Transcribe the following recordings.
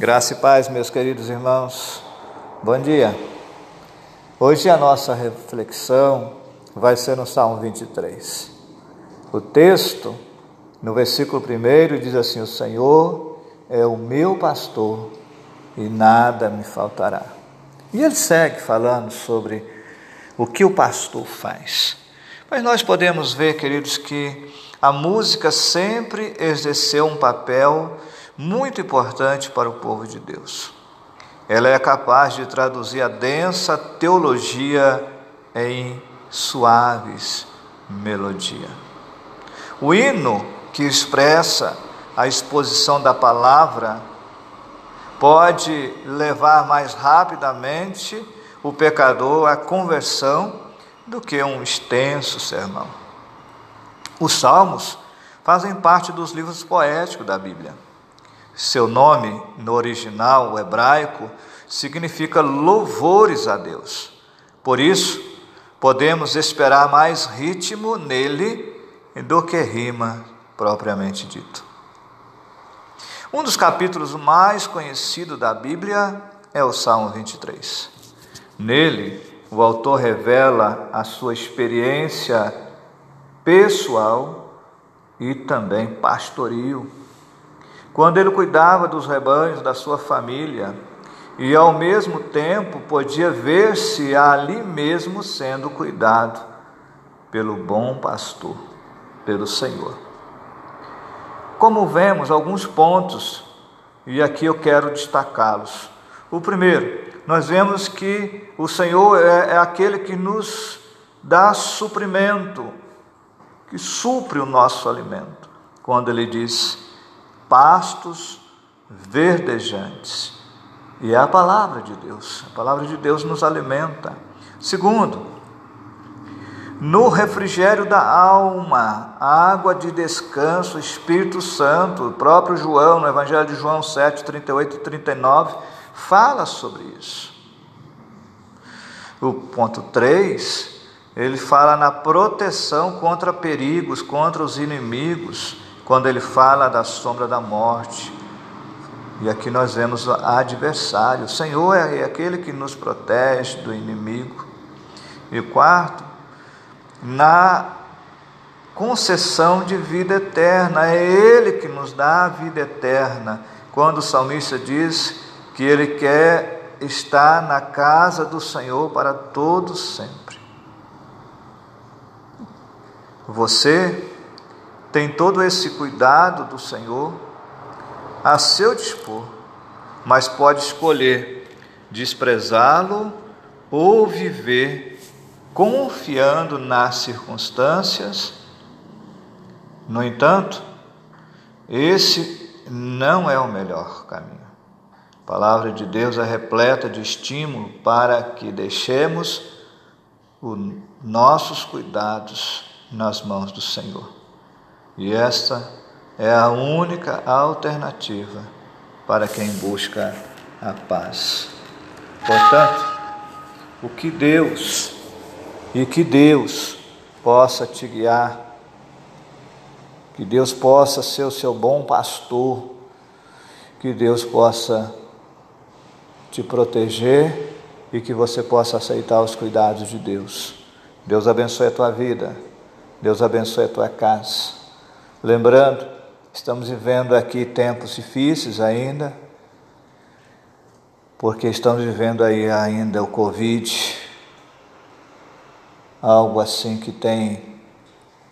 Graça e paz, meus queridos irmãos. Bom dia. Hoje a nossa reflexão vai ser no Salmo 23. O texto, no versículo 1, diz assim: O Senhor é o meu pastor e nada me faltará. E ele segue falando sobre o que o pastor faz. Mas nós podemos ver, queridos, que a música sempre exerceu um papel muito importante para o povo de Deus. Ela é capaz de traduzir a densa teologia em suaves melodia. O hino que expressa a exposição da palavra pode levar mais rapidamente o pecador à conversão do que um extenso sermão. Os salmos fazem parte dos livros poéticos da Bíblia. Seu nome, no original hebraico, significa louvores a Deus. Por isso, podemos esperar mais ritmo nele do que rima propriamente dito. Um dos capítulos mais conhecidos da Bíblia é o Salmo 23. Nele, o autor revela a sua experiência pessoal e também pastoril quando ele cuidava dos rebanhos da sua família e ao mesmo tempo podia ver-se ali mesmo sendo cuidado pelo bom pastor, pelo Senhor. Como vemos alguns pontos, e aqui eu quero destacá-los. O primeiro, nós vemos que o Senhor é, é aquele que nos dá suprimento, que supre o nosso alimento. Quando ele diz: pastos verdejantes. E é a palavra de Deus. A palavra de Deus nos alimenta. Segundo, no refrigério da alma, água de descanso, Espírito Santo, o próprio João, no Evangelho de João 7, 38 e 39, fala sobre isso. O ponto 3, ele fala na proteção contra perigos, contra os inimigos quando ele fala da sombra da morte. E aqui nós vemos o adversário. O Senhor é aquele que nos protege do inimigo. E quarto, na concessão de vida eterna. É Ele que nos dá a vida eterna. Quando o salmista diz que ele quer estar na casa do Senhor para todos sempre. Você tem todo esse cuidado do Senhor a seu dispor, mas pode escolher desprezá-lo ou viver confiando nas circunstâncias. No entanto, esse não é o melhor caminho. A palavra de Deus é repleta de estímulo para que deixemos os nossos cuidados nas mãos do Senhor. E esta é a única alternativa para quem busca a paz. Portanto, o que Deus e que Deus possa te guiar, que Deus possa ser o seu bom pastor, que Deus possa te proteger e que você possa aceitar os cuidados de Deus. Deus abençoe a tua vida, Deus abençoe a tua casa. Lembrando, estamos vivendo aqui tempos difíceis ainda, porque estamos vivendo aí ainda o Covid, algo assim que tem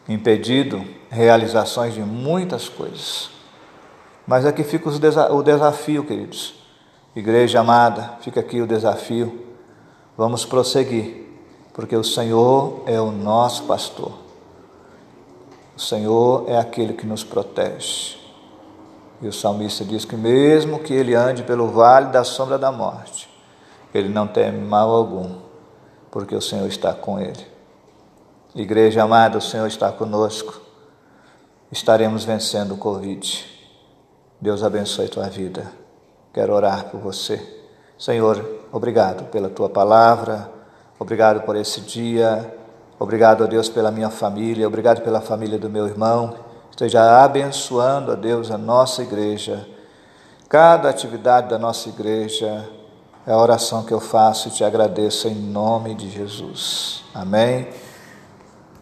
impedido realizações de muitas coisas. Mas aqui fica o desafio, queridos. Igreja amada, fica aqui o desafio. Vamos prosseguir, porque o Senhor é o nosso pastor. O Senhor é aquele que nos protege. E o salmista diz que, mesmo que ele ande pelo vale da sombra da morte, ele não teme mal algum, porque o Senhor está com ele. Igreja amada, o Senhor está conosco. Estaremos vencendo o Covid. Deus abençoe tua vida. Quero orar por você. Senhor, obrigado pela tua palavra, obrigado por esse dia Obrigado, a Deus, pela minha família, obrigado pela família do meu irmão. Esteja abençoando, a Deus, a nossa igreja, cada atividade da nossa igreja. É a oração que eu faço e te agradeço em nome de Jesus. Amém.